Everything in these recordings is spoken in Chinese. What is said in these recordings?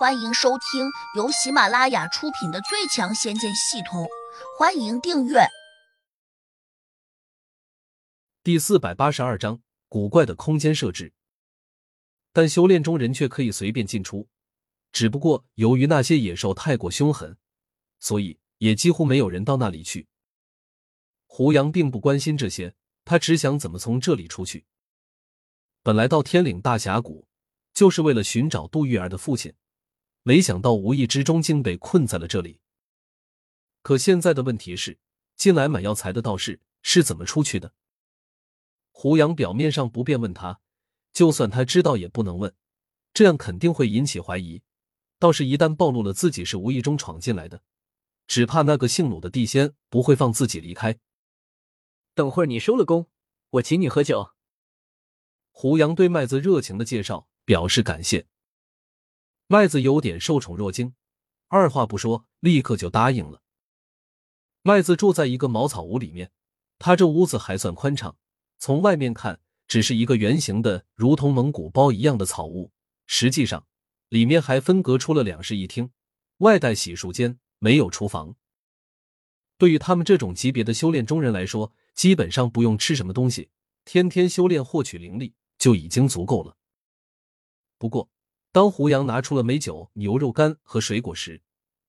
欢迎收听由喜马拉雅出品的《最强仙剑系统》，欢迎订阅。第四百八十二章：古怪的空间设置。但修炼中人却可以随便进出，只不过由于那些野兽太过凶狠，所以也几乎没有人到那里去。胡杨并不关心这些，他只想怎么从这里出去。本来到天岭大峡谷就是为了寻找杜玉儿的父亲。没想到无意之中竟被困在了这里。可现在的问题是，进来买药材的道士是怎么出去的？胡杨表面上不便问他，就算他知道也不能问，这样肯定会引起怀疑。道士一旦暴露了自己是无意中闯进来的，只怕那个姓鲁的地仙不会放自己离开。等会儿你收了工，我请你喝酒。胡杨对麦子热情的介绍表示感谢。麦子有点受宠若惊，二话不说，立刻就答应了。麦子住在一个茅草屋里面，他这屋子还算宽敞，从外面看只是一个圆形的，如同蒙古包一样的草屋，实际上里面还分隔出了两室一厅，外带洗漱间，没有厨房。对于他们这种级别的修炼中人来说，基本上不用吃什么东西，天天修炼获取灵力就已经足够了。不过。当胡杨拿出了美酒、牛肉干和水果时，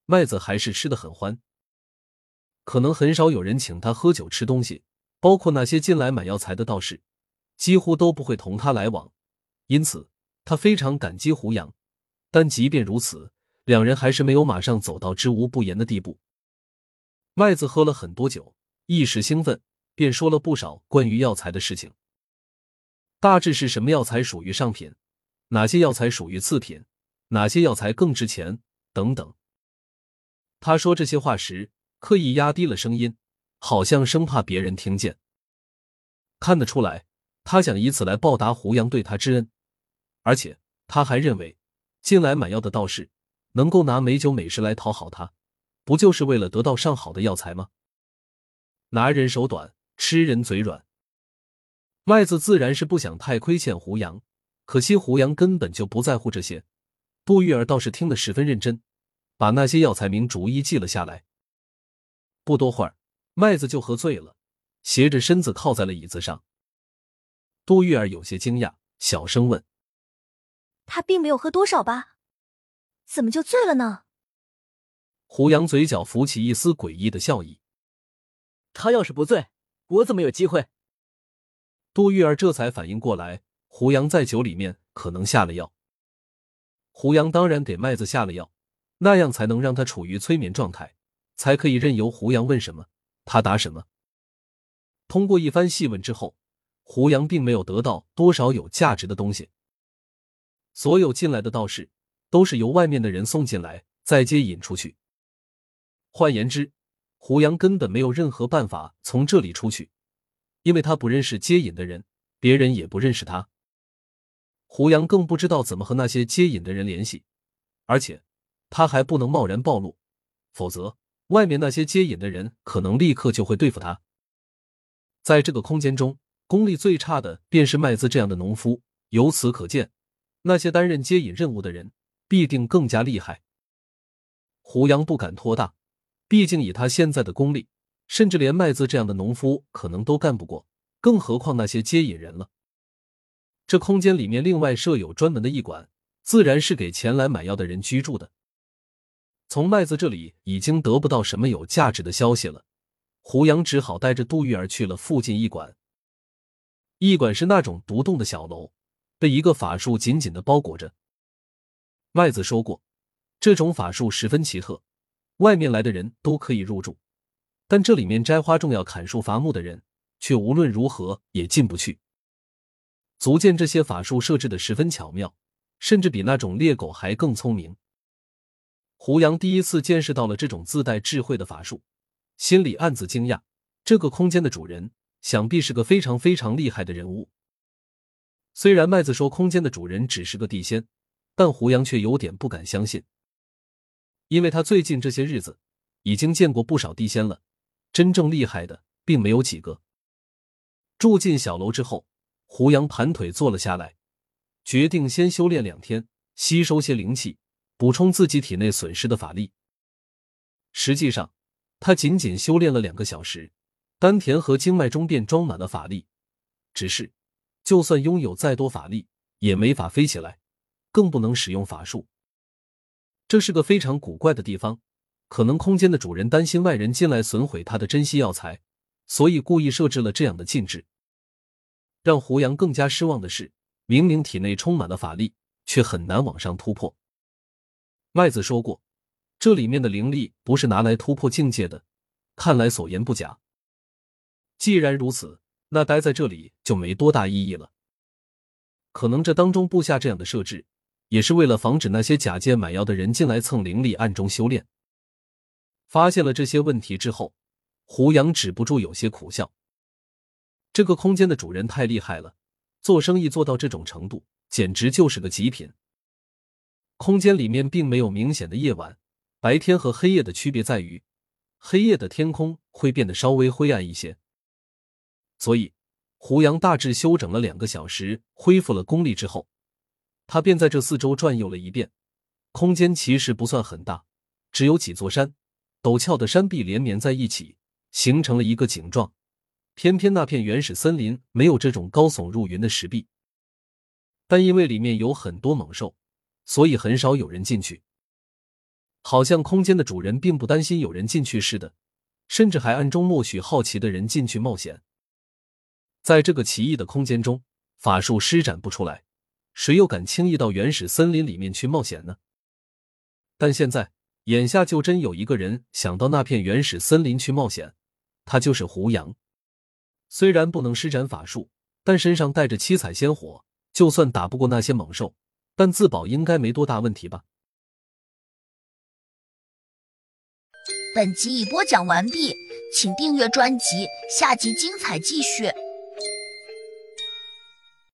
麦子还是吃的很欢。可能很少有人请他喝酒吃东西，包括那些进来买药材的道士，几乎都不会同他来往。因此，他非常感激胡杨。但即便如此，两人还是没有马上走到知无不言的地步。麦子喝了很多酒，一时兴奋，便说了不少关于药材的事情，大致是什么药材属于上品。哪些药材属于次品？哪些药材更值钱？等等。他说这些话时，刻意压低了声音，好像生怕别人听见。看得出来，他想以此来报答胡杨对他之恩。而且他还认为，进来买药的道士能够拿美酒美食来讨好他，不就是为了得到上好的药材吗？拿人手短，吃人嘴软。麦子自然是不想太亏欠胡杨。可惜胡杨根本就不在乎这些，杜玉儿倒是听得十分认真，把那些药材名逐一记了下来。不多会儿，麦子就喝醉了，斜着身子靠在了椅子上。杜玉儿有些惊讶，小声问：“他并没有喝多少吧？怎么就醉了呢？”胡杨嘴角浮起一丝诡异的笑意：“他要是不醉，我怎么有机会？”杜玉儿这才反应过来。胡杨在酒里面可能下了药，胡杨当然给麦子下了药，那样才能让他处于催眠状态，才可以任由胡杨问什么他答什么。通过一番细问之后，胡杨并没有得到多少有价值的东西。所有进来的道士都是由外面的人送进来，再接引出去。换言之，胡杨根本没有任何办法从这里出去，因为他不认识接引的人，别人也不认识他。胡杨更不知道怎么和那些接引的人联系，而且他还不能贸然暴露，否则外面那些接引的人可能立刻就会对付他。在这个空间中，功力最差的便是麦子这样的农夫。由此可见，那些担任接引任务的人必定更加厉害。胡杨不敢托大，毕竟以他现在的功力，甚至连麦子这样的农夫可能都干不过，更何况那些接引人了。这空间里面另外设有专门的驿馆，自然是给前来买药的人居住的。从麦子这里已经得不到什么有价值的消息了，胡杨只好带着杜玉儿去了附近驿馆。驿馆是那种独栋的小楼，被一个法术紧紧的包裹着。麦子说过，这种法术十分奇特，外面来的人都可以入住，但这里面摘花种要、砍树伐木的人却无论如何也进不去。足见这些法术设置的十分巧妙，甚至比那种猎狗还更聪明。胡杨第一次见识到了这种自带智慧的法术，心里暗自惊讶。这个空间的主人想必是个非常非常厉害的人物。虽然麦子说空间的主人只是个地仙，但胡杨却有点不敢相信，因为他最近这些日子已经见过不少地仙了，真正厉害的并没有几个。住进小楼之后。胡杨盘腿坐了下来，决定先修炼两天，吸收些灵气，补充自己体内损失的法力。实际上，他仅仅修炼了两个小时，丹田和经脉中便装满了法力。只是，就算拥有再多法力，也没法飞起来，更不能使用法术。这是个非常古怪的地方。可能空间的主人担心外人进来损毁他的珍稀药材，所以故意设置了这样的禁制。让胡杨更加失望的是，明明体内充满了法力，却很难往上突破。麦子说过，这里面的灵力不是拿来突破境界的，看来所言不假。既然如此，那待在这里就没多大意义了。可能这当中布下这样的设置，也是为了防止那些假借买药的人进来蹭灵力，暗中修炼。发现了这些问题之后，胡杨止不住有些苦笑。这个空间的主人太厉害了，做生意做到这种程度，简直就是个极品。空间里面并没有明显的夜晚、白天和黑夜的区别，在于黑夜的天空会变得稍微灰暗一些。所以，胡杨大致休整了两个小时，恢复了功力之后，他便在这四周转悠了一遍。空间其实不算很大，只有几座山。陡峭的山壁连绵在一起，形成了一个井状。偏偏那片原始森林没有这种高耸入云的石壁，但因为里面有很多猛兽，所以很少有人进去。好像空间的主人并不担心有人进去似的，甚至还暗中默许好奇的人进去冒险。在这个奇异的空间中，法术施展不出来，谁又敢轻易到原始森林里面去冒险呢？但现在。眼下就真有一个人想到那片原始森林去冒险，他就是胡杨。虽然不能施展法术，但身上带着七彩仙火，就算打不过那些猛兽，但自保应该没多大问题吧。本集已播讲完毕，请订阅专辑，下集精彩继续。